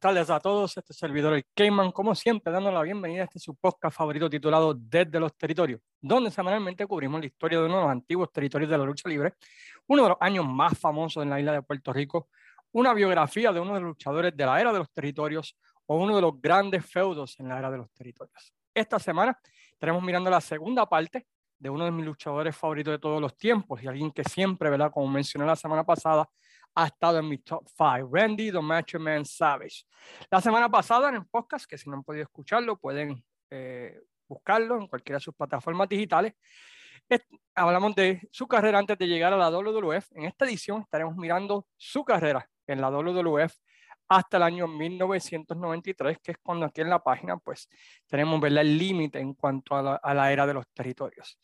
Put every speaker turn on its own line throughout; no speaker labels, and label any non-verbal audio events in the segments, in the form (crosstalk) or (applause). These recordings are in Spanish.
tardes a todos. Este servidor, el Cayman, como siempre, dando la bienvenida a este su podcast favorito titulado Desde los Territorios, donde semanalmente cubrimos la historia de uno de los antiguos territorios de la lucha libre, uno de los años más famosos en la isla de Puerto Rico, una biografía de uno de los luchadores de la era de los territorios o uno de los grandes feudos en la era de los territorios. Esta semana estaremos mirando la segunda parte de uno de mis luchadores favoritos de todos los tiempos y alguien que siempre, ¿verdad? Como mencioné la semana pasada, ha estado en mi top 5, Randy the Macho Man Savage. La semana pasada en el podcast, que si no han podido escucharlo, pueden eh, buscarlo en cualquiera de sus plataformas digitales. hablamos de su carrera antes de llegar a la WWF. En esta edición estaremos mirando su carrera en la WWF hasta el año 1993, que es cuando aquí en la página pues tenemos el límite en cuanto a la, a la, era de los territorios.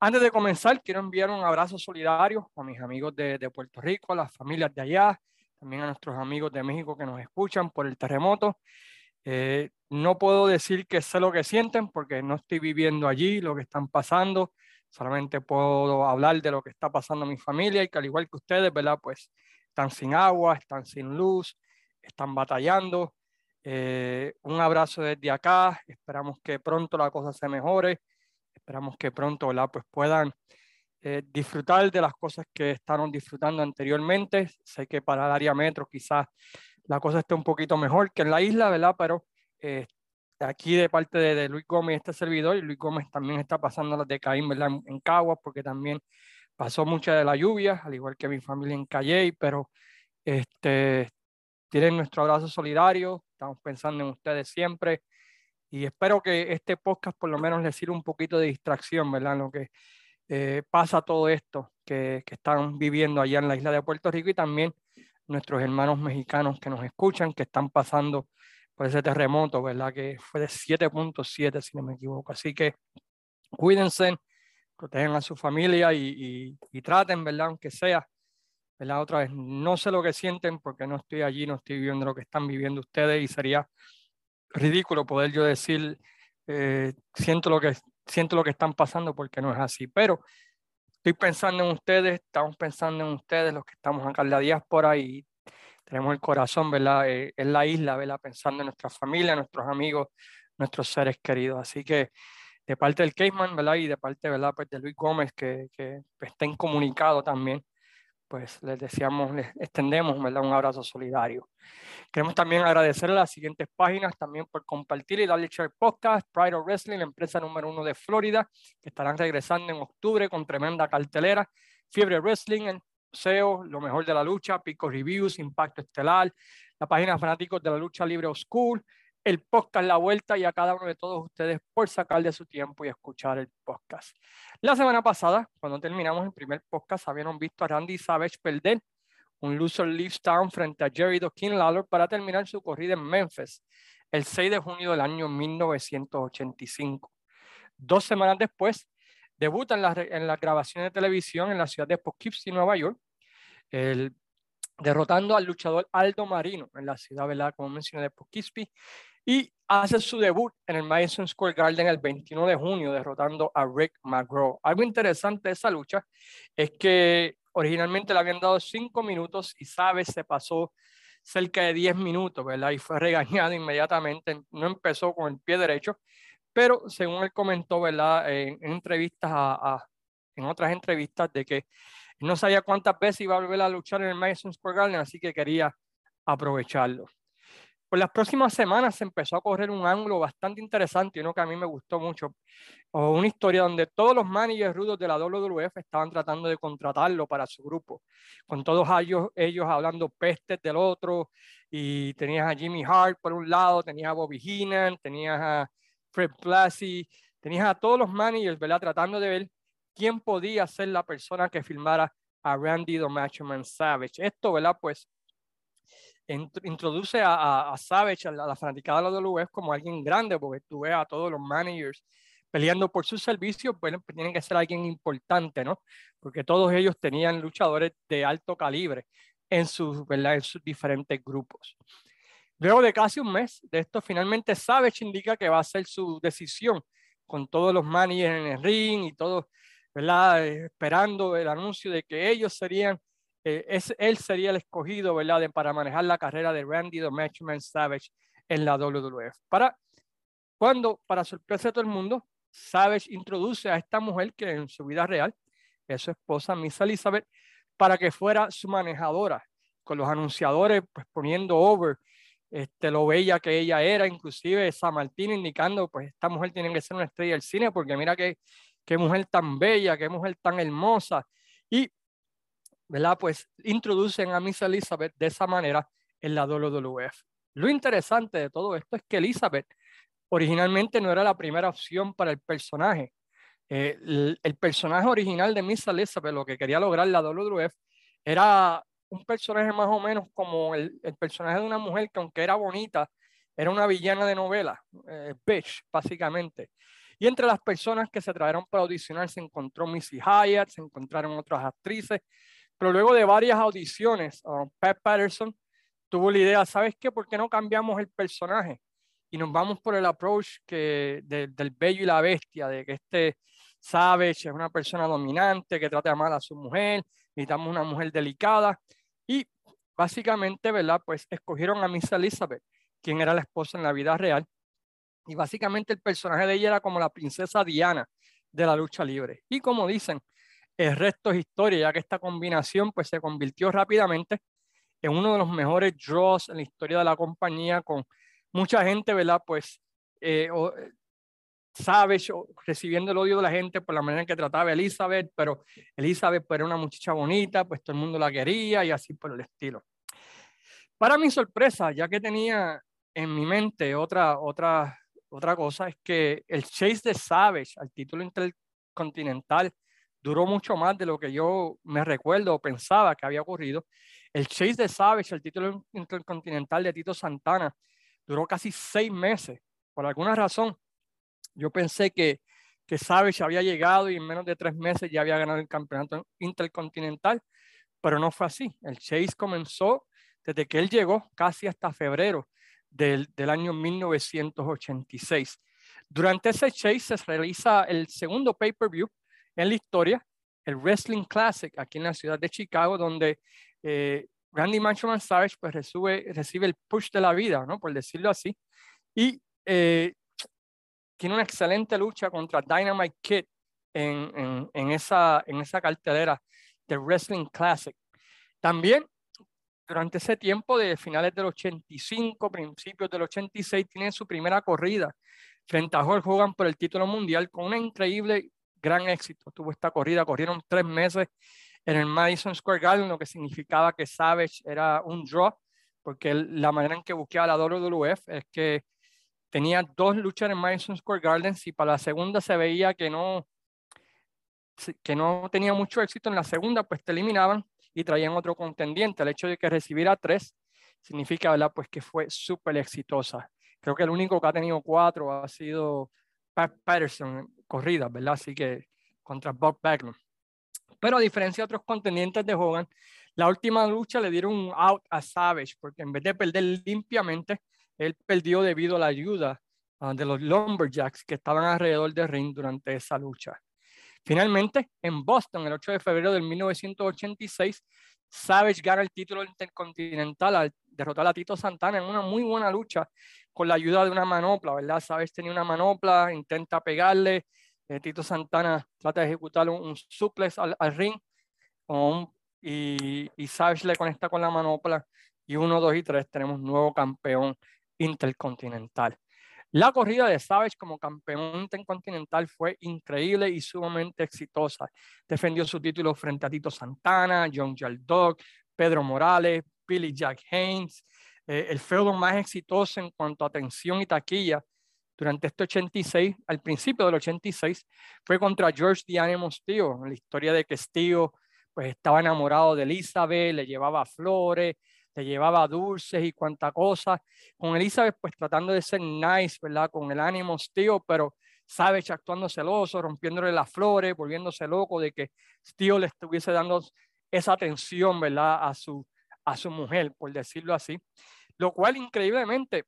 Antes de comenzar, quiero enviar un abrazo solidario a mis amigos de, de Puerto Rico, a las familias de allá, también a nuestros amigos de México que nos escuchan por el terremoto. Eh, no puedo decir que sé lo que sienten porque no estoy viviendo allí, lo que están pasando. Solamente puedo hablar de lo que está pasando a mi familia y que al igual que ustedes, ¿verdad? Pues están sin agua, están sin luz, están batallando. Eh, un abrazo desde acá, esperamos que pronto la cosa se mejore, esperamos que pronto ¿verdad? Pues puedan eh, disfrutar de las cosas que estaban disfrutando anteriormente. Sé que para el área metro quizás la cosa esté un poquito mejor que en la isla, ¿verdad? Pero eh, aquí de parte de, Luis Gómez, este servidor, y Luis Gómez también está pasando las de Caín, ¿verdad? En, en Caguas, porque también pasó mucha de la lluvia, al igual que mi familia en Calle, pero este, tienen nuestro abrazo solidario, estamos pensando en ustedes siempre y espero que este podcast por lo menos les sirva un poquito de distracción, ¿verdad? Lo que eh, pasa todo esto que, que, están viviendo allá en la isla de Puerto Rico y también nuestros hermanos mexicanos que nos escuchan, que están pasando por ese terremoto, ¿verdad? Que fue de 7.7, si no me equivoco. Así que cuídense, protejan a su familia y, y, traten, ¿verdad? Aunque sea, ¿verdad? Otra vez, no sé lo que sienten porque no estoy allí, no estoy viviendo lo que están viviendo ustedes y sería ridículo poder yo decir, eh, siento, lo que, siento lo que están pasando porque no es así, pero estoy pensando en ustedes, estamos pensando en ustedes, los que estamos acá en la diáspora y tenemos el corazón, ¿verdad? Eh, en la isla, ¿verdad? Pensando en nuestra familia, nuestros amigos, nuestros seres queridos. Así que de parte del Caseman, ¿verdad? Y de parte, ¿verdad? Pues de Luis Gómez, que, que está incomunicado también, pues les deseamos, les extendemos. Un abrazo solidario. Queremos también agradecer a las siguientes páginas también por compartir y darle share podcast, Pride of Wrestling, la empresa número uno de Florida, que estarán regresando en octubre con tremenda cartelera, Fiebre Wrestling, el museo, lo mejor de la lucha, Pico Reviews, Impacto Estelar, la página Fanáticos de la Lucha Libre School, el podcast La Vuelta y a cada uno de todos ustedes por sacar de su tiempo y escuchar el podcast. La semana pasada, cuando terminamos el primer podcast, habían visto a Randy Savage perder un loser leaves town frente a Jerry Dokin Lawler para terminar su corrida en Memphis el 6 de junio del año 1985. Dos semanas después, debuta en la, grabación de televisión en la ciudad de Poughkeepsie, Nueva York, el, derrotando al luchador Aldo Marino en la ciudad, ¿verdad? como mencioné, de Poughkeepsie, y hace su debut en el Madison Square Garden el 21 de junio, derrotando a Rick McGraw. Algo interesante de esa lucha es que originalmente le habían dado cinco minutos y Sabes se pasó cerca de 10 minutos, ¿verdad? Y fue regañado inmediatamente, no empezó con el pie derecho, pero según él comentó, ¿verdad? En, en entrevistas, a, a, en otras entrevistas, de que no sabía cuántas veces iba a volver a luchar en el Madison Square Garden, así que quería aprovecharlo. Por las próximas semanas se empezó a correr un ángulo bastante interesante, uno que a mí me gustó mucho, o una historia donde todos los managers rudos de la WWF estaban tratando de contratarlo para su grupo, con todos ellos, ellos hablando pestes del otro, y tenías a Jimmy Hart por un lado, tenías a Bobby Heenan, tenías a Fred Blassie, tenías a todos los managers, ¿verdad? Tratando de ver quién podía ser la persona que filmara a Randy the Macho Man Savage. Esto, ¿verdad? Pues introduce a, a, Savage, a la, a la fanaticada de la WWF, como alguien grande, porque tú ves a todos los managers peleando por sus servicios, pues tienen que ser alguien importante, ¿no? Porque todos ellos tenían luchadores de alto calibre en sus, ¿verdad? En sus diferentes grupos. Luego de casi un mes de esto, finalmente Savage indica que va a ser su decisión con todos los managers en el ring y todos, ¿verdad? Esperando el anuncio de que ellos serían eh, él sería el escogido, ¿verdad?, de, para manejar la carrera de Randy the Matchman Savage en la WWF. Para cuando, para sorpresa de todo el mundo, Savage introduce a esta mujer que en su vida real es su esposa, Miss Elizabeth, para que fuera su manejadora, con los anunciadores pues poniendo over este, lo bella que ella era, inclusive San Martín indicando, pues esta mujer tiene que ser una estrella del cine, porque mira qué, qué mujer tan bella, qué mujer tan hermosa. Y, ¿verdad? Pues introducen a Miss Elizabeth de esa manera en la WWF. Lo interesante de todo esto es que Elizabeth originalmente no era la primera opción para el personaje. Eh, el, personaje original de Miss Elizabeth, lo que quería lograr la WWF, era un personaje más o menos como el, personaje de una mujer que aunque era bonita, era una villana de novela, eh, bitch, básicamente. Y entre las personas que se trajeron para audicionar se encontró Missy Hyatt, se encontraron otras actrices, pero luego de varias audiciones, uh, Pat Patterson tuvo la idea, ¿sabes qué? ¿Por qué no cambiamos el personaje? Y nos vamos por el approach que, del bello y la bestia, de que este Savage es una persona dominante que trata mal a su mujer, necesitamos una mujer delicada. Y básicamente, ¿verdad? Pues escogieron a Miss Elizabeth, quien era la esposa en la vida real. Y básicamente el personaje de ella era como la princesa Diana de la lucha libre. Y como dicen, el resto es historia, ya que esta combinación pues se convirtió rápidamente en uno de los mejores draws en la historia de la compañía, con mucha gente, ¿verdad? Pues eh, eh Savage recibiendo el odio de la gente por la manera en que trataba a Elizabeth, pero Elizabeth pues, era una muchacha bonita, pues todo el mundo la quería y así por el estilo. Para mi sorpresa, ya que tenía en mi mente otra, otra, otra cosa, es que el chase de Savage al título intercontinental duró mucho más de lo que yo me recuerdo o pensaba que había ocurrido. El chase de Savage al título intercontinental de Tito Santana duró casi seis meses. Por alguna razón, yo pensé que, que Savage había llegado y en menos de tres meses ya había ganado el campeonato intercontinental, pero no fue así. El chase comenzó desde que él llegó casi hasta febrero del, del año 1986. Durante ese chase se realiza el segundo pay-per-view en la historia, el Wrestling Classic, aquí en la ciudad de Chicago, donde eh, Randy Manchman Savage pues, recibe, recibe el push de la vida, ¿no? por decirlo así, y eh, tiene una excelente lucha contra Dynamite Kid en, en, en, esa, en esa cartelera de Wrestling Classic. También durante ese tiempo de finales del 85, principios del 86, tiene su primera corrida frente a Hulk Hogan por el título mundial con un increíble gran éxito. Tuvo esta corrida, corrieron tres meses en el Madison Square Garden, lo que significaba que Savage era un draw, porque la manera en que buscaba la WWF es que tenía dos luchas en Madison Square Garden y para la segunda se veía que no, que no tenía mucho éxito. En la segunda, pues te eliminaban y traían otro contendiente. El hecho de que recibiera tres significa, ¿verdad? Pues que fue súper exitosa. Creo que el único que ha tenido cuatro ha sido Pat Patterson, corrida, ¿verdad? Así que contra Bob Backlund. Pero a diferencia de otros contendientes de Hogan, la última lucha le dieron un out a Savage, porque en vez de perder limpiamente, él perdió debido a la ayuda ah, de los Lumberjacks que estaban alrededor del ring durante esa lucha. Finalmente, en Boston, el 8 de febrero de 1986, Savage gana el título intercontinental al derrotar a Tito Santana en una muy buena lucha con la ayuda de una manopla, ¿verdad? Savage tenía una manopla, intenta pegarle, eh, Tito Santana trata de ejecutar un, suplex al, ring y, y Savage le conecta con la manopla y uno, dos y tres tenemos nuevo campeón intercontinental. La corrida de Savage como campeón intercontinental fue increíble y sumamente exitosa. Defendió su título frente a Tito Santana, John Dog, Pedro Morales, Billy Jack Haynes. Eh, el feudo más exitoso en cuanto a atención y taquilla durante este 86, al principio del 86, fue contra George Diane Steel, la historia de que Steel pues, estaba enamorado de Elizabeth, le llevaba flores, le llevaba dulces y cuanta cosa. Con Elizabeth, pues tratando de ser nice, ¿verdad? Con el ánimo tío, pero Savage actuando celoso, rompiéndole las flores, volviéndose loco de que tío le estuviese dando esa atención, ¿verdad? A su, a su mujer, por decirlo así. Lo cual, increíblemente,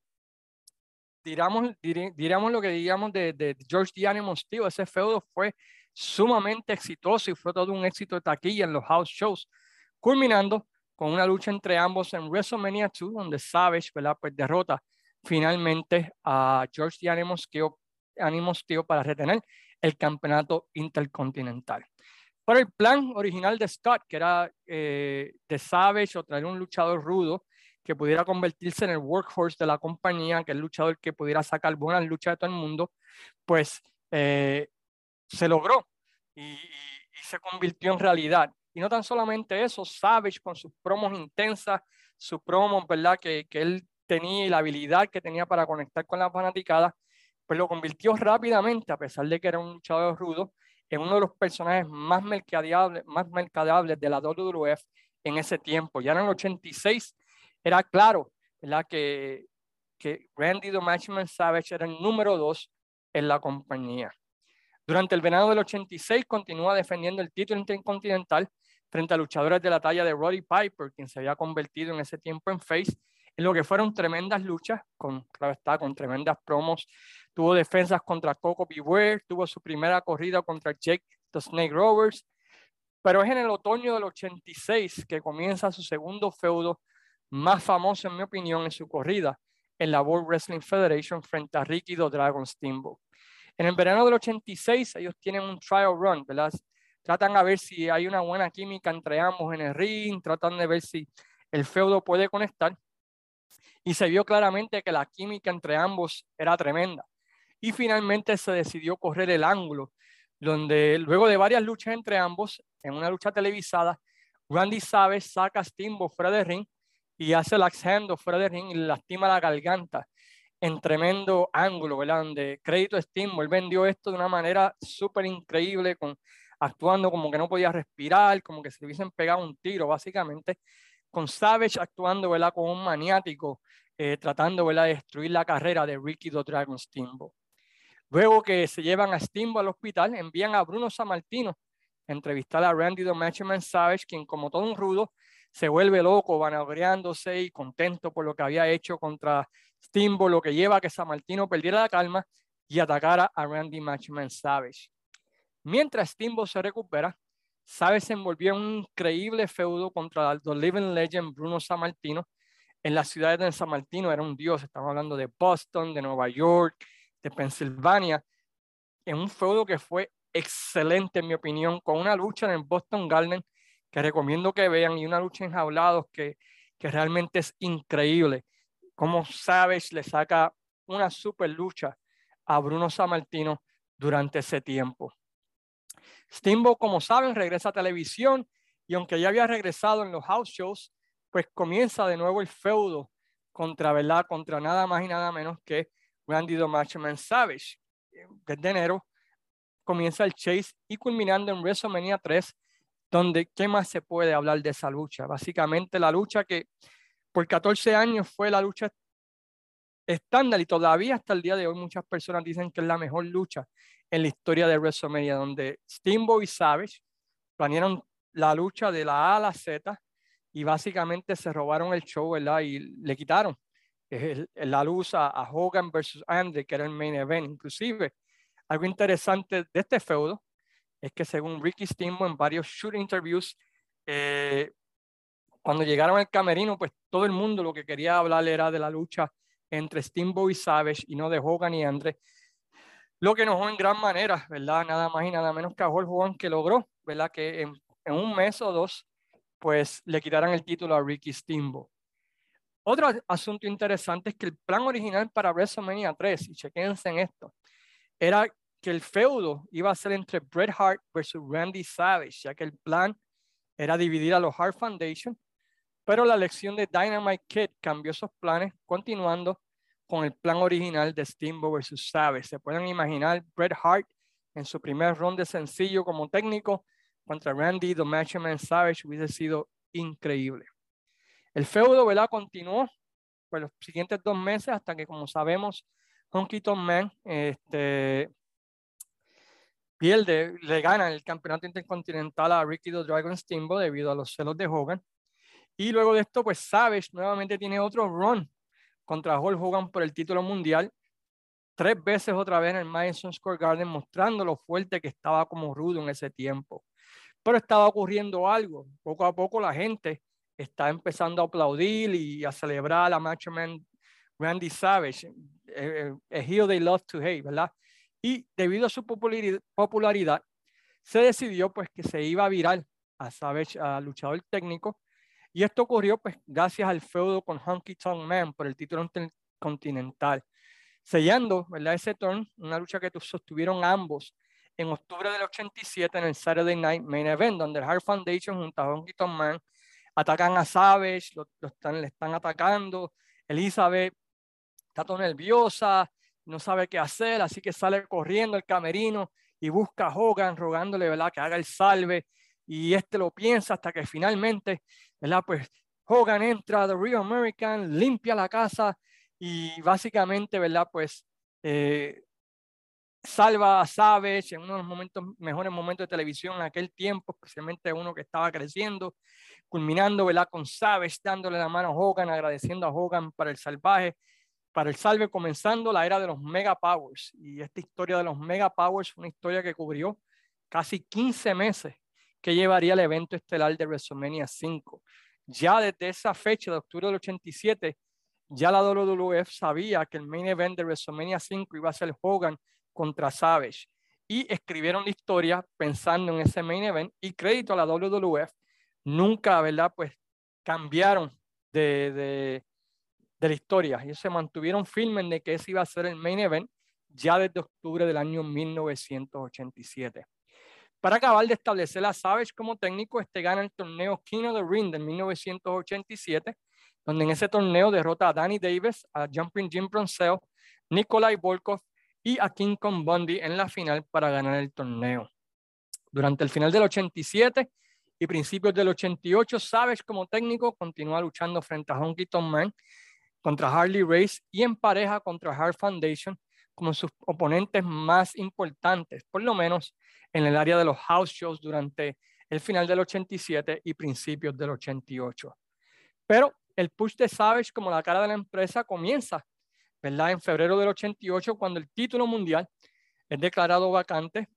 diramos, diríamos lo que digamos de, de George D. Animals, tío, ese feudo fue sumamente exitoso y fue todo un éxito de taquilla en los house shows culminando con una lucha entre ambos en WrestleMania 2, donde Savage ¿verdad? Pues derrota finalmente a George the Animos Steel para retener el campeonato intercontinental. Pero el plan original de Scott, que era eh, de Savage o traer un luchador rudo que pudiera convertirse en el workhorse de la compañía, que el luchador que pudiera sacar buenas luchas de todo el mundo, pues eh, se logró y, se convirtió en realidad. Y no tan solamente eso, Savage con sus promos intensas, sus promos, ¿verdad? Que, que él tenía y la habilidad que tenía para conectar con la fanaticada, pues lo convirtió rápidamente, a pesar de que era un luchador rudo, en uno de los personajes más mercadeables, más mercadeables de la WWF en ese tiempo. Ya en el 86 era claro ¿verdad? Que, que Randy the Matchman Savage era el número dos en la compañía. Durante el verano del 86 continúa defendiendo el título intercontinental frente a luchadores de la talla de Roddy Piper, quien se había convertido en ese tiempo en face, en lo que fueron tremendas luchas, con, claro con tremendas promos tuvo defensas contra Coco Beware, tuvo su primera corrida contra Jake the Snake Rovers, pero es en el otoño del 86 que comienza su segundo feudo más famoso, en mi opinión, en su corrida en la World Wrestling Federation frente a Ricky the Dragon Steamboat. En el verano del 86 ellos tienen un trial run, ¿verdad? Tratan a ver si hay una buena química entre ambos en el ring, tratan de ver si el feudo puede conectar. Y se vio claramente que la química entre ambos era tremenda y finalmente se decidió correr el ángulo, donde luego de varias luchas entre ambos, en una lucha televisada, Randy Savage saca a Steamboat fuera de ring y hace el accendo fuera de ring y lastima la garganta en tremendo ángulo, ¿verdad? Donde crédito a él vendió esto de una manera súper increíble, con, actuando como que no podía respirar, como que se le hubiesen pegado un tiro, básicamente, con Savage actuando, ¿verdad? Como un maniático, eh, tratando, ¿verdad? De destruir la carrera de Ricky the Dragon Steamboat. Luego que se llevan a Steamboat al hospital, envían a Bruno Sammartino a entrevistar a Randy the Matchman Savage, quien como todo un rudo se vuelve loco, vanagloriándose y contento por lo que había hecho contra Steamboat, lo que lleva a que Sammartino perdiera la calma y atacara a Randy Matchman Savage. Mientras Steamboat se recupera, Savage se envolvió en un increíble feudo contra el Living Legend Bruno Sammartino. En la ciudad de San Martino era un dios, estamos hablando de Boston, de Nueva York, de Pensilvania, en un feudo que fue excelente, en mi opinión, con una lucha en el Boston Garden que recomiendo que vean y una lucha en jaulados que, que realmente es increíble. Como Savage le saca una super lucha a Bruno Sammartino durante ese tiempo. Steamboat, como saben, regresa a televisión y aunque ya había regresado en los house shows, pues comienza de nuevo el feudo contra, ¿verdad? Contra nada más y nada menos que Randy the Matchman Savage. Desde enero comienza el chase y culminando en WrestleMania 3, donde ¿qué más se puede hablar de esa lucha? Básicamente la lucha que por 14 años fue la lucha estándar y todavía hasta el día de hoy muchas personas dicen que es la mejor lucha en la historia de WrestleMania, donde Steamboat y Savage planearon la lucha de la A a la Z y básicamente se robaron el show. Y le quitaron la luz a, Hogan versus Andre, que era el main event. Inclusive, algo interesante de este feudo es que según Ricky Steamboat en varios shoot interviews, eh, cuando llegaron al camerino, pues todo el mundo lo que quería hablar era de la lucha entre Steamboat y Savage y no de Hogan y Andre. Lo que enojó en gran manera, ¿verdad? Nada más y nada menos que a Hulk Hogan que logró, ¿verdad? Que en, en un mes o dos, pues le quitaran el título a Ricky Steamboat. Otro asunto interesante es que el plan original para WrestleMania 3, y chequense en esto, era que el feudo iba a ser entre Bret Hart versus Randy Savage, ya que el plan era dividir a los Hart Foundation, pero la elección de Dynamite Kid cambió esos planes, continuando con el plan original de Steamboat versus Savage. Se pueden imaginar Bret Hart en su primer ronda sencillo como técnico contra Randy, The Matchman Savage, hubiese sido increíble. El feudo, ¿verdad? Continuó por los siguientes dos meses hasta que, como sabemos, Honky Tonk Man este, pierde, le gana el campeonato intercontinental a Ricky the Dragon Steamboat debido a los celos de Hogan. Y luego de esto, pues Savage nuevamente tiene otro run contra Hulk Hogan por el título mundial. Tres veces otra vez en el Madison Square Garden, mostrando lo fuerte que estaba como rudo en ese tiempo. pero estaba ocurriendo algo. Poco a poco la gente está empezando a aplaudir y a celebrar a Macho Man Randy Savage, eh, eh, they love to hate, ¿verdad? Y debido a su popularidad, se decidió pues que se iba a virar a Savage, a luchador técnico, y esto ocurrió pues gracias al feudo con Honky Tonk Man por el título continental, sellando, ¿verdad? Ese turn, una lucha que sostuvieron ambos en octubre del 87 en el Saturday Night Main Event, donde el Hard Foundation junto a Honky Tonk Man atacan a Savage, lo, están, le están atacando, Elizabeth está todo nerviosa, no sabe qué hacer, así que sale corriendo el camerino y busca a Hogan rogándole, ¿verdad? Que haga el salve y este lo piensa hasta que finalmente, ¿verdad? Pues Hogan entra a The Real American, limpia la casa y básicamente, ¿verdad? Pues eh, salva a Savage en uno de los momentos, mejores momentos de televisión en aquel tiempo, especialmente uno que estaba creciendo, culminando ¿verdad? con Savage dándole la mano a Hogan, agradeciendo a Hogan para el salvaje para el salve, comenzando la era de los Mega Powers. Y esta historia de los Mega Powers fue una historia que cubrió casi 15 meses que llevaría el evento estelar de WrestleMania 5. Ya desde esa fecha de octubre del 87, ya la WWF sabía que el main event de WrestleMania 5 iba a ser Hogan contra Savage. Y escribieron la historia pensando en ese main event y crédito a la WWF. Nunca, ¿verdad? Pues cambiaron de, de, de la historia. Ellos se mantuvieron firmes de que ese iba a ser el main event ya desde octubre del año 1987. Para acabar de establecer a Savage como técnico, este gana el torneo King of the Ring de 1987, donde en ese torneo derrota a Danny Davis, a Jumping Jim Brunzell, Nikolai Volkov y a King Kong Bundy en la final para ganar el torneo. Durante el final del 87 y principios del 88, Savage como técnico continúa luchando frente a Honky Tonk Man contra Harley Race y en pareja contra Hard Foundation como sus oponentes más importantes, por lo menos en el área de los house shows durante el final del 87 y principios del 88. Pero el push de Savage como la cara de la empresa comienza, ¿verdad? En febrero del 88, cuando el título mundial es declarado vacante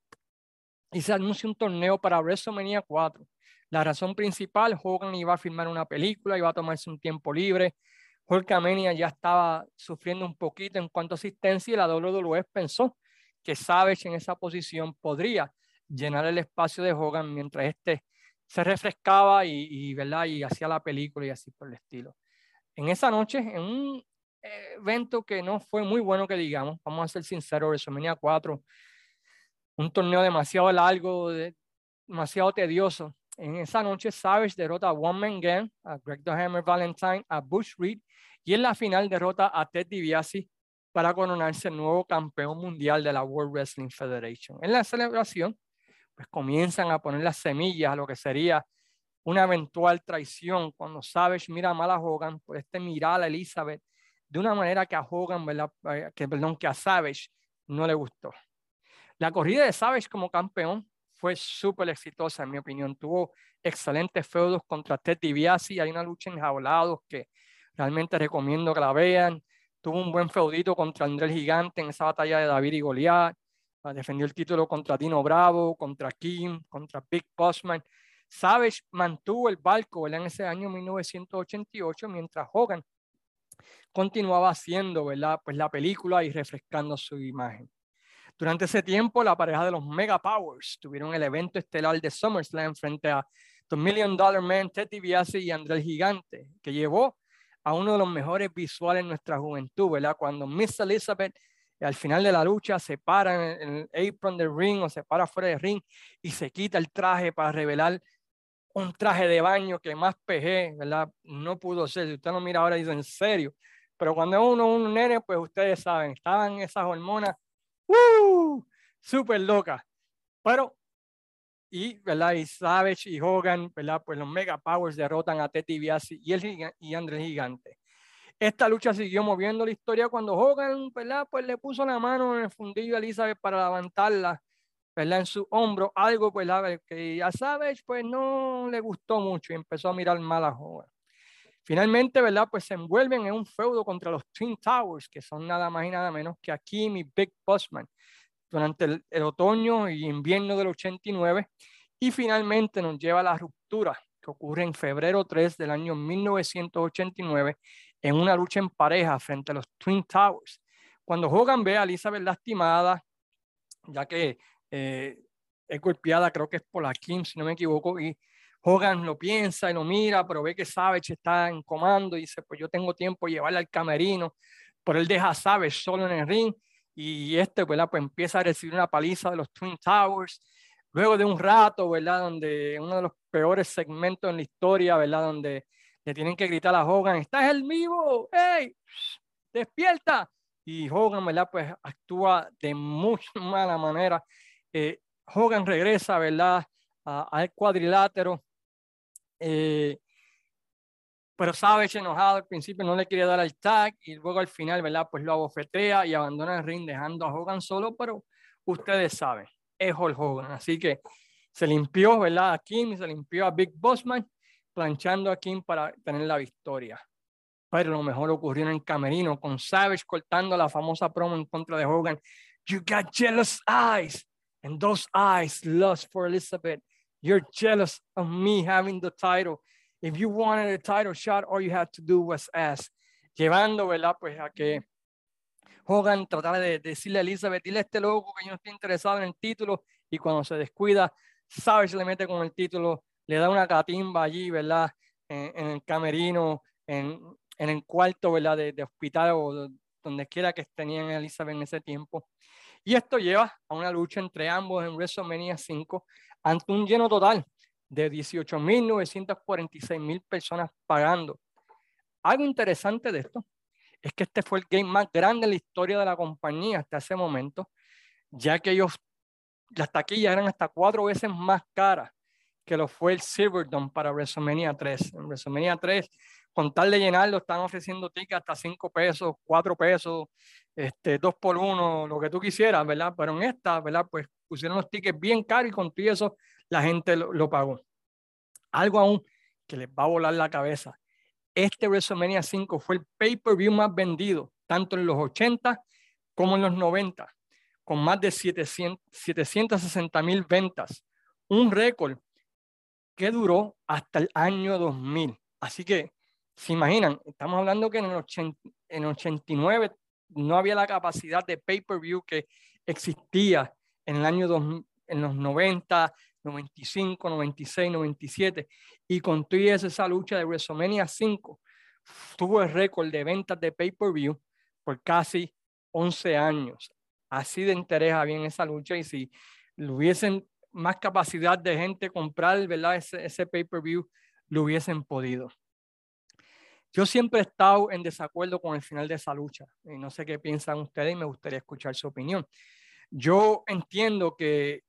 y se anuncia un torneo para WrestleMania 4. La razón principal, Hogan iba a filmar una película, iba a tomarse un tiempo libre, Hulkamania ya estaba sufriendo un poquito en cuanto a asistencia y la WWE pensó que Savage en esa posición podría llenar el espacio de Hogan mientras este se refrescaba y, ¿verdad? y hacía la película y así por el estilo. En esa noche, en un evento que no fue muy bueno que digamos, vamos a ser sinceros, WrestleMania 4, un torneo demasiado largo, demasiado tedioso. En esa noche, Savage derrota a One Man Gang, a Greg the Hammer Valentine, a Bush Reed y en la final derrota a Ted DiBiase para coronarse el nuevo campeón mundial de la World Wrestling Federation. En la celebración, pues comienzan a poner las semillas a lo que sería una eventual traición cuando Savage mira mal a Hogan por este mirar a Elizabeth de una manera que a Hogan, eh, que, perdón, que a Savage no le gustó. La corrida de Savage como campeón fue súper exitosa, en mi opinión. Tuvo excelentes feudos contra Ted DiBiase. Hay una lucha en jaulados que realmente recomiendo que la vean. Tuvo un buen feudito contra Andrés Gigante en esa batalla de David y Goliat. Ah, defendió el título contra Dino Bravo, contra Kim, contra Big Bossman. Savage mantuvo el barco en ese año 1988, mientras Hogan continuaba haciendo ¿verdad? Pues la película y refrescando su imagen. Durante ese tiempo, la pareja de los Mega Powers tuvieron el evento estelar de SummerSlam frente a The Million Dollar Man, Ted DiBiase y Andrés Gigante, que llevó a uno de los mejores visuales en nuestra juventud, ¿verdad? Cuando Miss Elizabeth al final de la lucha se para en el apron del ring o se para fuera del ring y se quita el traje para revelar un traje de baño que más PG, ¿verdad? No pudo ser. Si usted lo mira ahora, dice en serio. Pero cuando uno un nene, pues ustedes saben, estaban esas hormonas ¡uh! súper locas. Pero, y, ¿verdad? Y Savage y Hogan, ¿verdad? Pues los Mega Powers derrotan a Teddy Biasi y, el, y Andrés Gigante. Esta lucha siguió moviendo la historia cuando Hogan, ¿verdad? Pues le puso la mano en el fundillo a Elizabeth para levantarla, ¿verdad? En su hombro, algo, pues, que a Savage, pues, no le gustó mucho y empezó a mirar mal a Hogan. Finalmente, ¿verdad? Pues se envuelven en un feudo contra los Twin Towers, que son nada más y nada menos que Akim y Big Bossman, durante el, el otoño y invierno del 89. Y finalmente nos lleva a la ruptura que ocurre en febrero 3 del año 1989 en una lucha en pareja frente a los Twin Towers. Cuando Hogan ve a Elizabeth lastimada, ya que eh, es golpeada, creo que es por la Kim, si no me equivoco, y Hogan lo piensa y lo mira, pero ve que Savage está en comando y dice, pues yo tengo tiempo de llevarle al camerino, pero él deja a Savage solo en el ring y este, ¿verdad? Pues empieza a recibir una paliza de los Twin Towers. Luego de un rato, ¿verdad? Donde uno de los peores segmentos en la historia, ¿verdad? Donde le tienen que gritar a Hogan, estás el vivo, ¡hey! ¡Despierta! Y Hogan, ¿verdad? Pues actúa de muy (laughs) mala manera. Eh, Hogan regresa, ¿verdad? al cuadrilátero eh, pero Savage enojado al principio no le quería dar el tag y luego al final, ¿verdad? Pues lo abofetea y abandona el ring dejando a Hogan solo, pero ustedes saben, es Hulk Hogan. Así que se limpió, ¿verdad? A Kim, se limpió a Big Bossman, planchando a Kim para tener la victoria. Pero lo mejor ocurrió en el camerino, con Savage cortando la famosa promo en contra de Hogan. You got jealous eyes, and those eyes lust for Elizabeth. You're jealous of me having the title. If you wanted a title shot, all you had to do was ask. Llevando, ¿verdad? Pues a que Hogan tratara de decirle a Elizabeth, dile a este loco que yo no estoy interesado en el título. Y cuando se descuida, Savage le mete con el título, le da una catimba allí, ¿verdad? En, el camerino, en, en, el cuarto, ¿verdad? De, de hospital o donde quiera que tenían Elizabeth en ese tiempo. Y esto lleva a una lucha entre ambos en WrestleMania 5 ante un lleno total de 18.946.000 personas pagando. Algo interesante de esto es que este fue el game más grande en la historia de la compañía hasta ese momento, ya que ellos, las taquillas eran hasta cuatro veces más caras que lo fue el Silverdome para WrestleMania 3. En WrestleMania 3, con tal de llenarlo, están ofreciendo tickets hasta 5 pesos, 4 pesos, este, 2 por 1, lo que tú quisieras, ¿verdad? Pero en esta, ¿verdad? Pues pusieron los tickets bien caros y con todo eso la gente lo, pagó. Algo aún que les va a volar la cabeza. Este WrestleMania 5 fue el pay-per-view más vendido, tanto en los 80 como en los 90, con más de 700, 760 mil ventas. Un récord que duró hasta el año 2000. Así que, se imaginan, estamos hablando que en el, en 89 no había la capacidad de pay-per-view que existía en el año 2000, en los 90, 95, 96, 97, y con todo esa lucha de WrestleMania 5, tuvo el récord de ventas de pay-per-view por casi 11 años. Así de interés había en esa lucha y si hubiesen más capacidad de gente comprar ¿verdad? ese, ese pay-per-view, lo hubiesen podido. Yo siempre he estado en desacuerdo con el final de esa lucha y no sé qué piensan ustedes y me gustaría escuchar su opinión. Yo entiendo que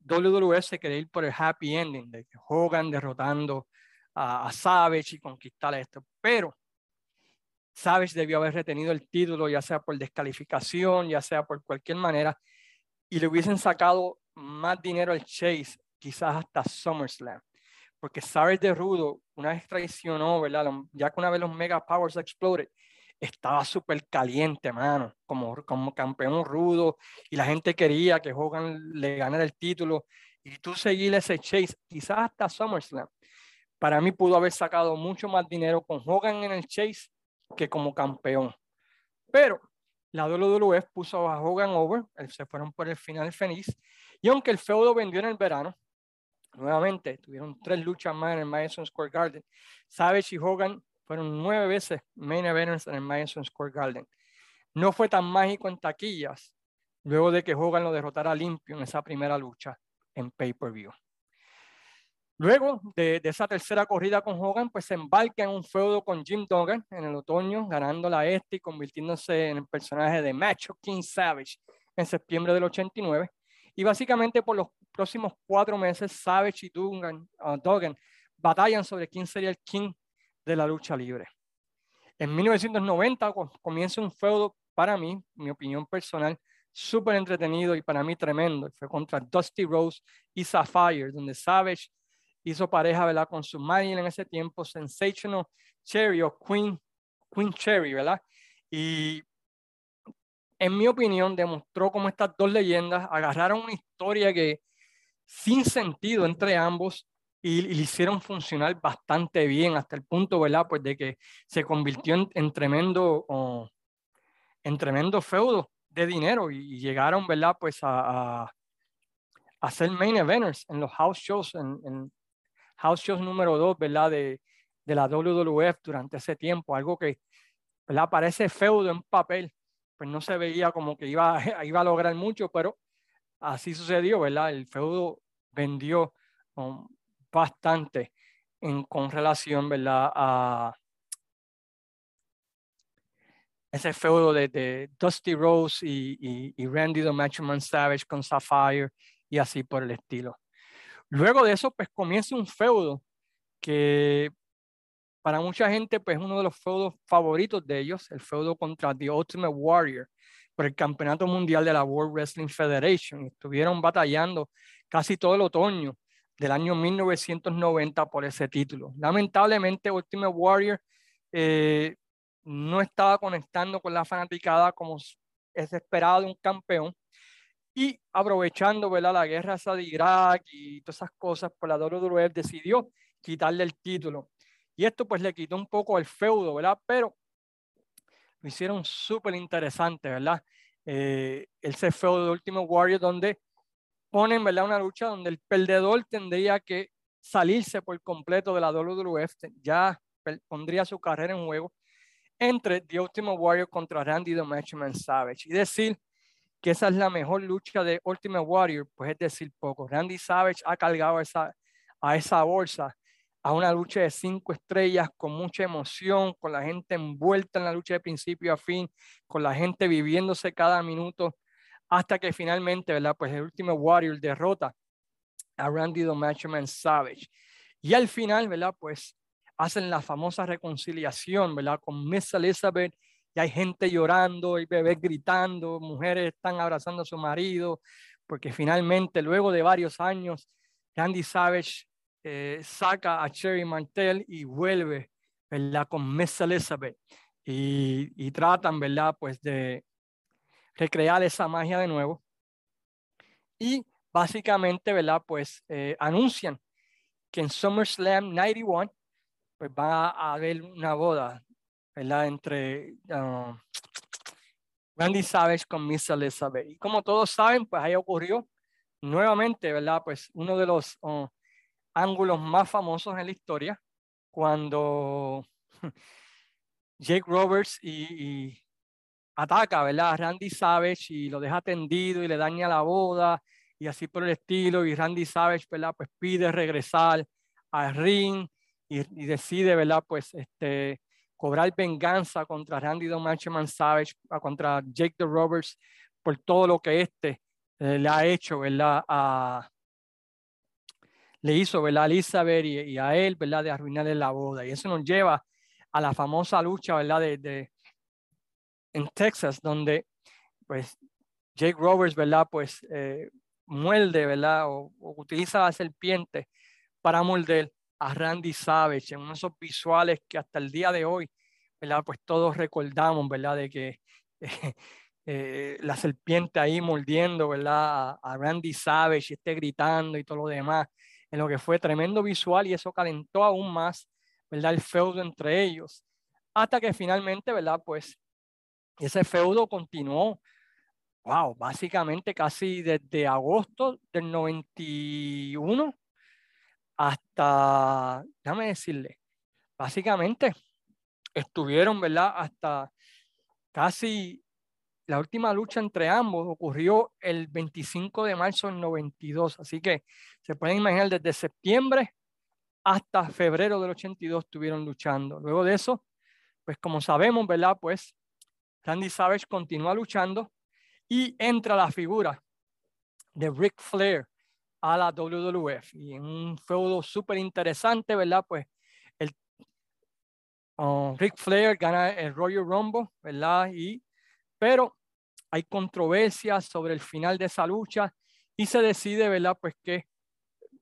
WWE se quería ir por el happy ending de Hogan derrotando a, Savage y conquistar esto, pero Savage debió haber retenido el título, ya sea por descalificación, ya sea por cualquier manera, y le hubiesen sacado más dinero al Chase, quizás hasta SummerSlam. Porque Savage de Rudo, una vez traicionó, ¿verdad? Ya que una vez los Mega Powers exploded, estaba súper caliente, mano, como, como campeón rudo, y la gente quería que Hogan le ganara el título, y tú seguir ese chase, quizás hasta SummerSlam. Para mí pudo haber sacado mucho más dinero con Hogan en el chase que como campeón. Pero la WWE puso a Hogan over, se fueron por el final feliz, y aunque el feudo vendió en el verano, nuevamente tuvieron tres luchas más en el Madison Square Garden, Savage y Hogan fueron nueve veces main eventers en el Madison Square Garden. No fue tan mágico en taquillas luego de que Hogan lo derrotara limpio en esa primera lucha en pay-per-view. Luego de, esa tercera corrida con Hogan, pues se embarca en un feudo con Jim Duggan en el otoño, ganando la este y convirtiéndose en el personaje de Macho King Savage en septiembre del 89. Y básicamente por los próximos cuatro meses, Savage y Duggan, uh, Duggan batallan sobre quién sería el King de la lucha libre. En 1990 comienza un feudo para mí, mi opinión personal, súper entretenido y para mí tremendo. Fue contra Dusty Rose y Sapphire, donde Savage hizo pareja ¿verdad? con su manager en ese tiempo, Sensational Cherry o Queen, Queen Cherry, ¿verdad? Y en mi opinión demostró cómo estas dos leyendas agarraron una historia que sin sentido entre ambos y, le hicieron funcionar bastante bien hasta el punto, ¿verdad? Pues de que se convirtió en, tremendo, en tremendo feudo de dinero y, llegaron, ¿verdad? Pues a, a, hacer main eventers en los house shows, en, en house shows número dos, ¿verdad? De, de la WWF durante ese tiempo, algo que, ¿verdad? Parece feudo en papel, pues no se veía como que iba, (laughs) iba a lograr mucho, pero así sucedió, ¿verdad? El feudo vendió um, bastante en, con relación. A ese feudo de, Dusty Rose y, Randy the Macho Man Savage con Sapphire y así por el estilo. Luego de eso, pues comienza un feudo que para mucha gente, pues uno de los feudos favoritos de ellos, el feudo contra The Ultimate Warrior por el Campeonato Mundial de la World Wrestling Federation. Estuvieron batallando casi todo el otoño del año 1990 por ese título. Lamentablemente, Ultimate Warrior eh, no estaba conectando con la fanaticada como es esperado de un campeón. Y aprovechando ¿verdad? la guerra de Irak y todas esas cosas, por la WWF decidió quitarle el título. Y esto pues le quitó un poco el feudo, ¿verdad? Pero lo hicieron súper interesante, ¿verdad? Eh, ese feudo de Ultimate Warrior donde ponen, ¿verdad? Una lucha donde el perdedor tendría que salirse por completo de la WWF, ya pondría su carrera en juego entre The Ultimate Warrior contra Randy the Matchman Savage. Y decir que esa es la mejor lucha de Ultimate Warrior, pues es decir poco. Randy Savage ha cargado esa, a esa bolsa a una lucha de cinco estrellas con mucha emoción, con la gente envuelta en la lucha de principio a fin, con la gente viviéndose cada minuto, hasta que finalmente, ¿verdad? Pues el último Warrior derrota a Randy the Matchman Savage. Y al final, ¿verdad? Pues hacen la famosa reconciliación, ¿verdad? Con Miss Elizabeth y hay gente llorando, hay bebés gritando, mujeres están abrazando a su marido, porque finalmente, luego de varios años, Randy Savage eh, saca a Cherry Martel y vuelve, ¿verdad? Con Miss Elizabeth y, y, tratan, ¿verdad? Pues de recrear esa magia de nuevo. Y básicamente, ¿verdad? Pues eh, anuncian que en SummerSlam 91 pues va a haber una boda, ¿verdad? Entre uh, Randy Savage con Miss Elizabeth. Y como todos saben, pues ahí ocurrió nuevamente, ¿verdad? Pues uno de los uh, ángulos más famosos en la historia, cuando (laughs) Jake Roberts y, ataca, ¿verdad? A Randy Savage y lo deja tendido y le daña la boda y así por el estilo. Y Randy Savage, ¿verdad? Pues pide regresar al ring y, decide, ¿verdad? Pues este, cobrar venganza contra Randy the Man Savage, contra Jake the Roberts por todo lo que este eh, le ha hecho, ¿verdad? A, le hizo ¿verdad? a Elizabeth y, a él ¿verdad? de arruinarle la boda. Y eso nos lleva a la famosa lucha ¿verdad? De, de en Texas, donde pues Jake Roberts ¿verdad? Pues, eh, muerde ¿verdad? O, utiliza la serpiente para morder a Randy Savage en esos visuales que hasta el día de hoy ¿verdad? Pues todos recordamos ¿verdad? de que (laughs) eh, la serpiente ahí mordiendo ¿verdad? A, a Randy Savage y esté gritando y todo lo demás en lo que fue tremendo visual y eso calentó aún más, ¿verdad? El feudo entre ellos. Hasta que finalmente, ¿verdad? Pues ese feudo continuó, wow, básicamente casi desde agosto del 91 hasta, déjame decirle, básicamente estuvieron, ¿verdad? Hasta casi la última lucha entre ambos ocurrió el 25 de marzo del 92, así que se pueden imaginar desde septiembre hasta febrero del 82 estuvieron luchando. Luego de eso, pues como sabemos, ¿verdad? Pues Randy Savage continúa luchando y entra la figura de Ric Flair a la WWF y en un feudo súper interesante, ¿verdad? Pues el uh, Ric Flair gana el Royal Rumble, ¿verdad? Y pero hay controversias sobre el final de esa lucha y se decide, ¿verdad? Pues que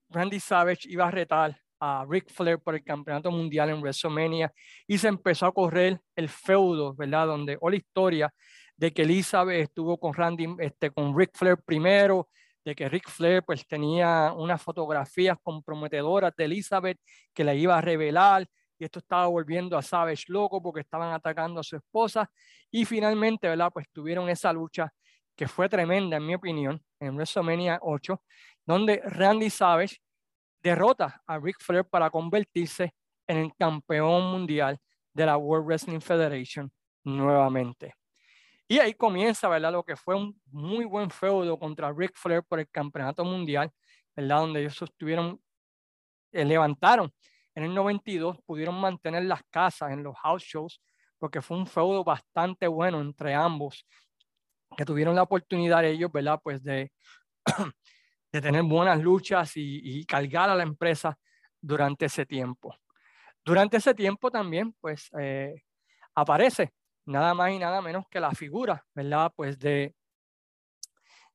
Randy Savage iba a retar a Ric Flair por el campeonato mundial en WrestleMania y se empezó a correr el feudo, ¿verdad? Donde, o la historia de que Elizabeth estuvo con Randy, este, con Ric Flair primero, de que Ric Flair pues tenía unas fotografías comprometedoras de Elizabeth que le iba a revelar y esto estaba volviendo a Savage loco porque estaban atacando a su esposa y finalmente, ¿verdad? Pues tuvieron esa lucha que fue tremenda en mi opinión en WrestleMania 8, donde Randy Savage derrota a Ric Flair para convertirse en el campeón mundial de la World Wrestling Federation nuevamente. Y ahí comienza, ¿verdad? Lo que fue un muy buen feudo contra Ric Flair por el campeonato mundial, ¿verdad? Donde ellos sostuvieron, eh, levantaron en el 92, pudieron mantener las casas en los house shows, porque fue un feudo bastante bueno entre ambos, que tuvieron la oportunidad ellos, ¿verdad? Pues de, (clears throat) de tener buenas luchas y, y cargar a la empresa durante ese tiempo. Durante ese tiempo también, pues, eh, aparece nada más y nada menos que la figura, ¿verdad? Pues de,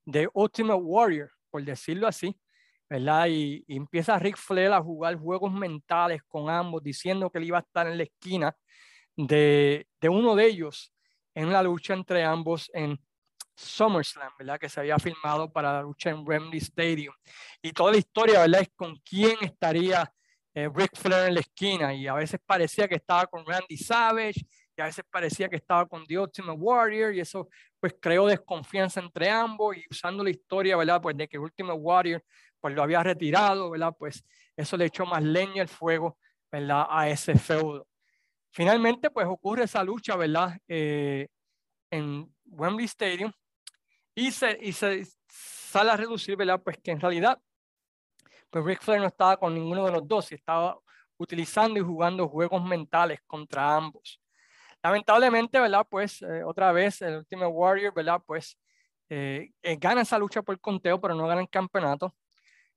de Ultimate Warrior, por decirlo así, ¿verdad? Y, empieza Rick Flair a jugar juegos mentales con ambos, diciendo que él iba a estar en la esquina de, de uno de ellos en la lucha entre ambos en SummerSlam, ¿verdad? Que se había filmado para la lucha en Wembley Stadium. Y toda la historia, ¿verdad? Es con quién estaría eh, Rick Flair en la esquina. Y a veces parecía que estaba con Randy Savage y a veces parecía que estaba con The Ultimate Warrior y eso pues creó desconfianza entre ambos y usando la historia, ¿verdad? Pues de que Ultimate Warrior pues lo había retirado, ¿verdad? Pues eso le echó más leña al fuego, ¿verdad? A ese feudo. Finalmente pues ocurre esa lucha, ¿verdad? Eh, en Wembley Stadium y se, y se sale a reducir, ¿verdad? Pues que en realidad pues Rick Flair no estaba con ninguno de los dos y estaba utilizando y jugando juegos mentales contra ambos. Lamentablemente, ¿verdad? Pues eh, otra vez el Ultimate Warrior, ¿verdad? Pues eh, eh, gana esa lucha por conteo, pero no gana el campeonato.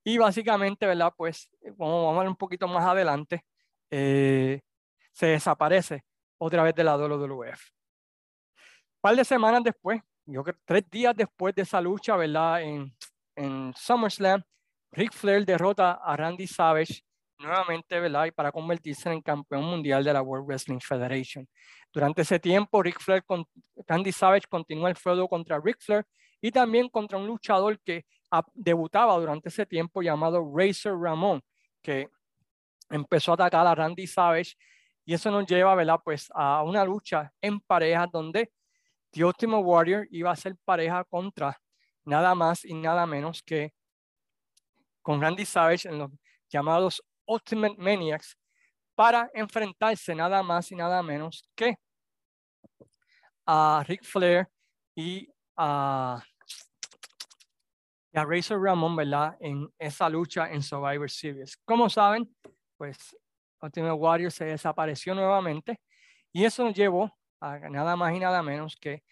Y básicamente, ¿verdad? Pues como vamos a ver un poquito más adelante, se desaparece otra vez de la WWF. Un par de semanas después, yo creo tres días después de esa lucha, ¿verdad? En, en SummerSlam, Ric Flair derrota a Randy Savage nuevamente, ¿verdad? Y para convertirse en campeón mundial de la World Wrestling Federation. Durante ese tiempo, Ric Flair con, Randy Savage continúa el feudo contra Ric Flair y también contra un luchador que debutaba durante ese tiempo llamado Razor Ramón, que empezó a atacar a Randy Savage y eso nos lleva, ¿verdad? Pues a una lucha en pareja donde The Ultimate Warrior iba a ser pareja contra nada más y nada menos que con Randy Savage en los llamados Ultimate Maniacs para enfrentarse nada más y nada menos que a Ric Flair y a, Razor Ramón, ¿verdad? En esa lucha en Survivor Series. Como saben, pues Ultimate Warrior se desapareció nuevamente y eso nos llevó nada más y nada menos que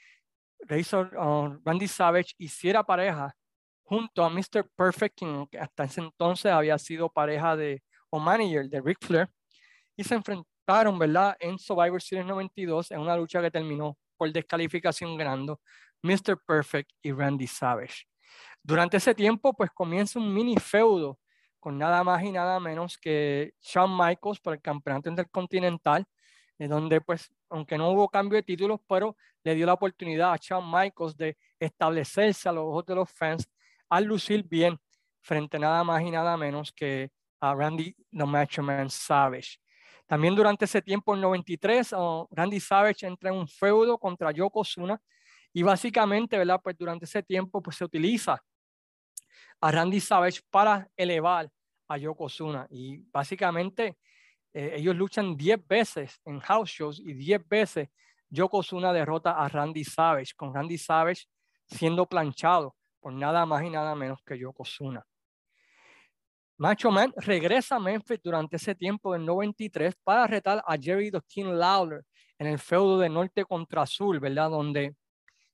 Razor, uh, Randy Savage hiciera pareja junto a Mr. Perfect, que hasta ese entonces había sido pareja de o manager de Ric Flair, y se enfrentaron, ¿verdad? En Survivor Series 92 en una lucha que terminó por descalificación ganando Mr. Perfect y Randy Savage. Durante ese tiempo, pues comienza un mini feudo con nada más y nada menos que Shawn Michaels por el campeonato intercontinental, donde pues, aunque no hubo cambio de títulos, pero le dio la oportunidad a Shawn Michaels de establecerse a los ojos de los fans al lucir bien frente nada más y nada menos que a Randy the Macho Man Savage. También durante ese tiempo, en 93, Randy Savage entra en un feudo contra Yokozuna y básicamente, ¿verdad? Pues durante ese tiempo pues, se utiliza a Randy Savage para elevar a Yokozuna y básicamente eh, ellos luchan 10 veces en house shows y 10 veces Yokozuna derrota a Randy Savage, con Randy Savage siendo planchado por nada más y nada menos que Yokozuna. Macho Man regresa a Memphis durante ese tiempo del 93 para retar a Jerry the King Lawler en el feudo de norte contra sur, ¿verdad? Donde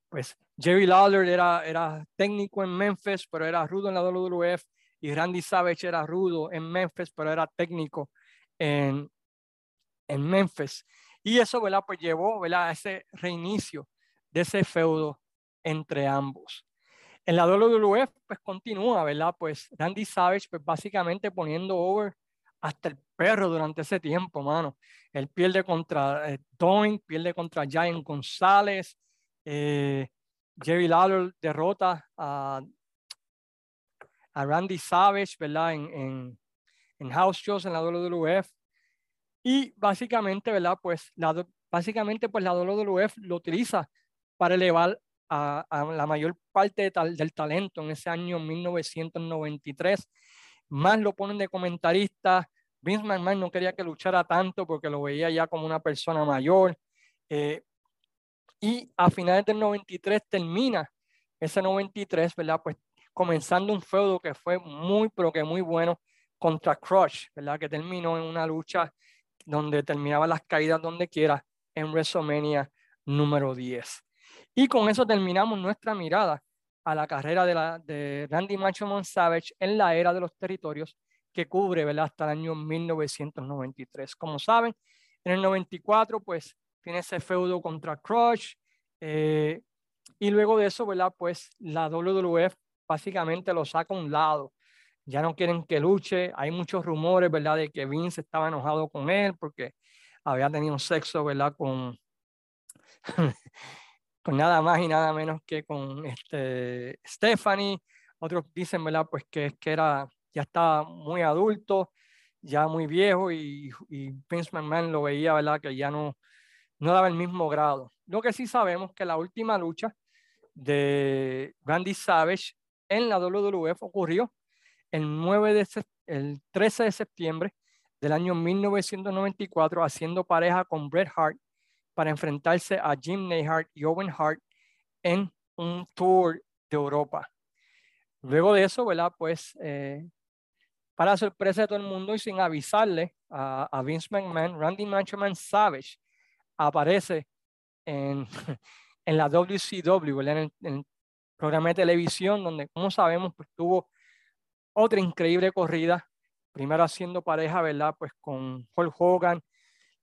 pues Jerry Lawler era, era técnico en Memphis, pero era rudo en la WWF y Randy Savage era rudo en Memphis, pero era técnico en, en Memphis. Y eso, ¿verdad? Pues llevó, ¿verdad? A ese reinicio de ese feudo entre ambos. En la WWF, pues continúa, ¿verdad? Pues Randy Savage, pues básicamente poniendo over hasta el perro durante ese tiempo, mano. Él pierde contra eh, pierde contra Giant González, eh, Jerry Lawler derrota a a Randy Savage, ¿verdad? En house shows en la WWF. Y básicamente, ¿verdad? Pues la, básicamente, pues la WWF lo utiliza para elevar a, la mayor parte del talento en ese año 1993. Más lo ponen de comentarista. Vince McMahon no quería que luchara tanto porque lo veía ya como una persona mayor. Eh, y a finales del 93 termina ese 93, ¿verdad? Pues comenzando un feudo que fue muy, pero que muy bueno contra Crush, ¿verdad? Que terminó en una lucha donde terminaba las caídas donde quiera en WrestleMania número 10. Y con eso terminamos nuestra mirada a la carrera de, la, de Randy Macho Savage en la era de los territorios que cubre ¿verdad? hasta el año 1993. Como saben, en el 94 pues tiene ese feudo contra Crush eh, y luego de eso, ¿verdad? Pues la WWF básicamente lo saca a un lado. Ya no quieren que luche. Hay muchos rumores, ¿verdad? De que Vince estaba enojado con él porque había tenido sexo, ¿verdad? Con, (laughs) con nada más y nada menos que con este, Stephanie. Otros dicen, ¿verdad? Pues que, que era, ya estaba muy adulto, ya muy viejo y, y Vince McMahon lo veía, ¿verdad? Que ya no, no daba el mismo grado. Lo que sí sabemos que la última lucha de Randy Savage en la WWF ocurrió el, 9 de, el 13 de septiembre del año 1994 haciendo pareja con Bret Hart para enfrentarse a Jim Neihart y Owen Hart en un tour de Europa. Luego de eso, ¿verdad? Pues eh, para sorpresa de todo el mundo y sin avisarle a, Vince McMahon, Randy Manchoman Savage aparece en, (laughs) en la WCW, En, en, el, programa de televisión, donde, como sabemos, pues tuvo otra increíble corrida, primero haciendo pareja, ¿verdad? Pues con Hulk Hogan,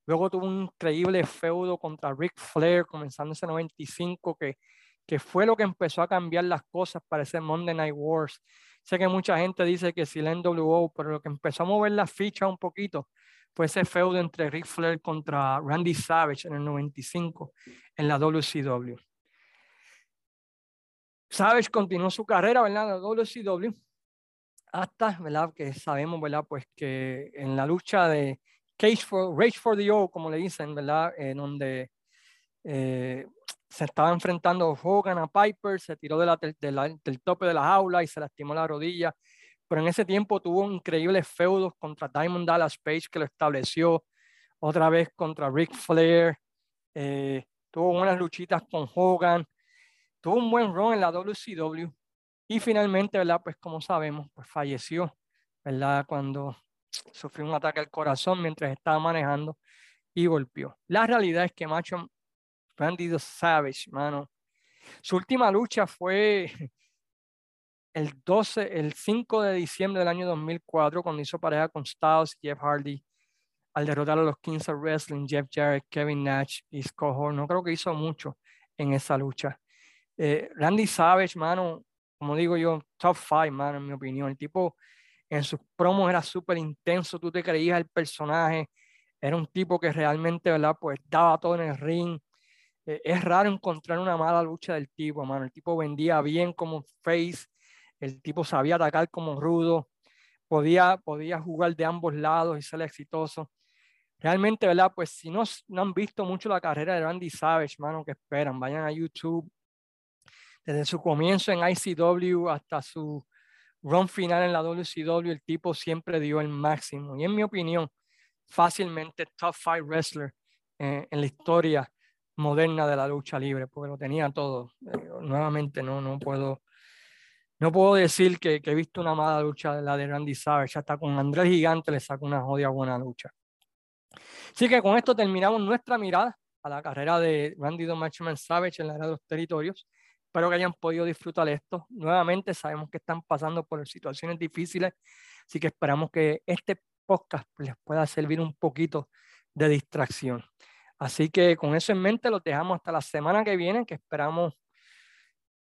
luego tuvo un increíble feudo contra Ric Flair, comenzando ese 95, que, que fue lo que empezó a cambiar las cosas para ese Monday Night Wars. Sé que mucha gente dice que si la NWO, pero lo que empezó a mover la ficha un poquito fue ese feudo entre Ric Flair contra Randy Savage en el 95 en la WCW. Savage continuó su carrera, ¿verdad? En la WCW hasta, ¿verdad? Que sabemos, ¿verdad? Pues que en la lucha de Cage for, Rage for the O, como le dicen, ¿verdad? En donde eh, se estaba enfrentando Hogan a Piper, se tiró de la, del tope de la jaula y se lastimó la rodilla pero en ese tiempo tuvo increíbles feudos contra Diamond Dallas Page que lo estableció, otra vez contra Ric Flair, eh, tuvo unas luchitas con Hogan, tuvo un buen run en la WCW y finalmente, ¿verdad? Pues como sabemos, pues falleció, ¿verdad? Cuando sufrió un ataque al corazón mientras estaba manejando y golpeó. La realidad es que Macho Randy Savage, mano, su última lucha fue el 12, el 5 de diciembre del año 2004, cuando hizo pareja con Styles y Jeff Hardy, al derrotar a los Kings of Wrestling, Jeff Jarrett, Kevin Nash y Scott. No creo que hizo mucho en esa lucha. Eh, Randy Savage, mano, como digo yo, top five, mano, en mi opinión. El tipo en sus promos era súper intenso, tú te creías el personaje, era un tipo que realmente, ¿verdad? Pues daba todo en el ring. Eh, es raro encontrar una mala lucha del tipo, mano. El tipo vendía bien como face, el tipo sabía atacar como rudo, podía, podía jugar de ambos lados y ser exitoso. Realmente, ¿verdad? Pues si no, no han visto mucho la carrera de Randy Savage, mano, que esperan, vayan a YouTube. Desde su comienzo en ICW hasta su run final en la WCW, el tipo siempre dio el máximo. Y en mi opinión, fácilmente top five wrestler eh, en la historia moderna de la lucha libre, porque lo tenía todo. Eh, nuevamente, no, no puedo no puedo decir que, he visto una mala lucha de la de Randy Savage. Hasta con Andrés Gigante le sacó una jodia buena lucha. Así que con esto terminamos nuestra mirada a la carrera de Randy the Matchman Savage en la era de los territorios. Espero que hayan podido disfrutar esto. Nuevamente sabemos que están pasando por situaciones difíciles, así que esperamos que este podcast les pueda servir un poquito de distracción. Así que con eso en mente los dejamos hasta la semana que viene, que esperamos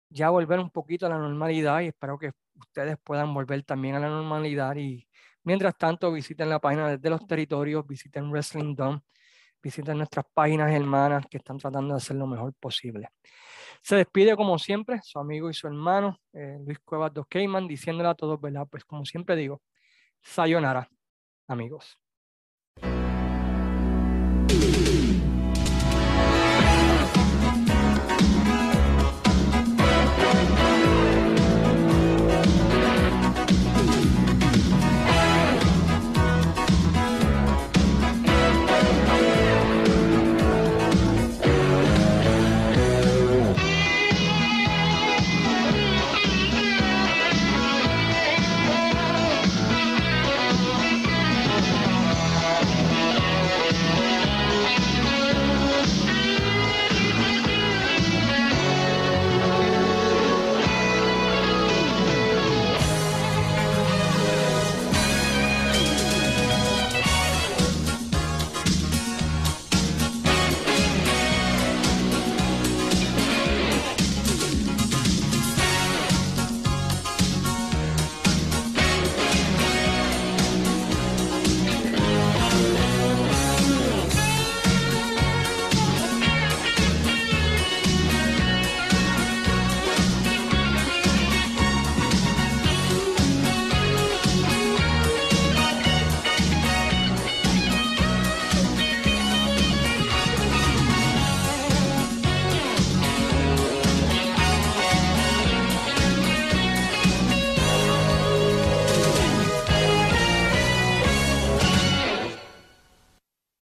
ya volver un poquito a la normalidad y espero que ustedes puedan volver también a la normalidad y mientras tanto visiten la página desde los territorios, visiten Wrestling Dome, visiten nuestras páginas hermanas que están tratando de hacer lo mejor posible. Se despide como siempre su amigo y su hermano eh, Luis Cuevas dos Cayman diciéndole a todos, ¿verdad? Pues como siempre digo, sayonara, amigos.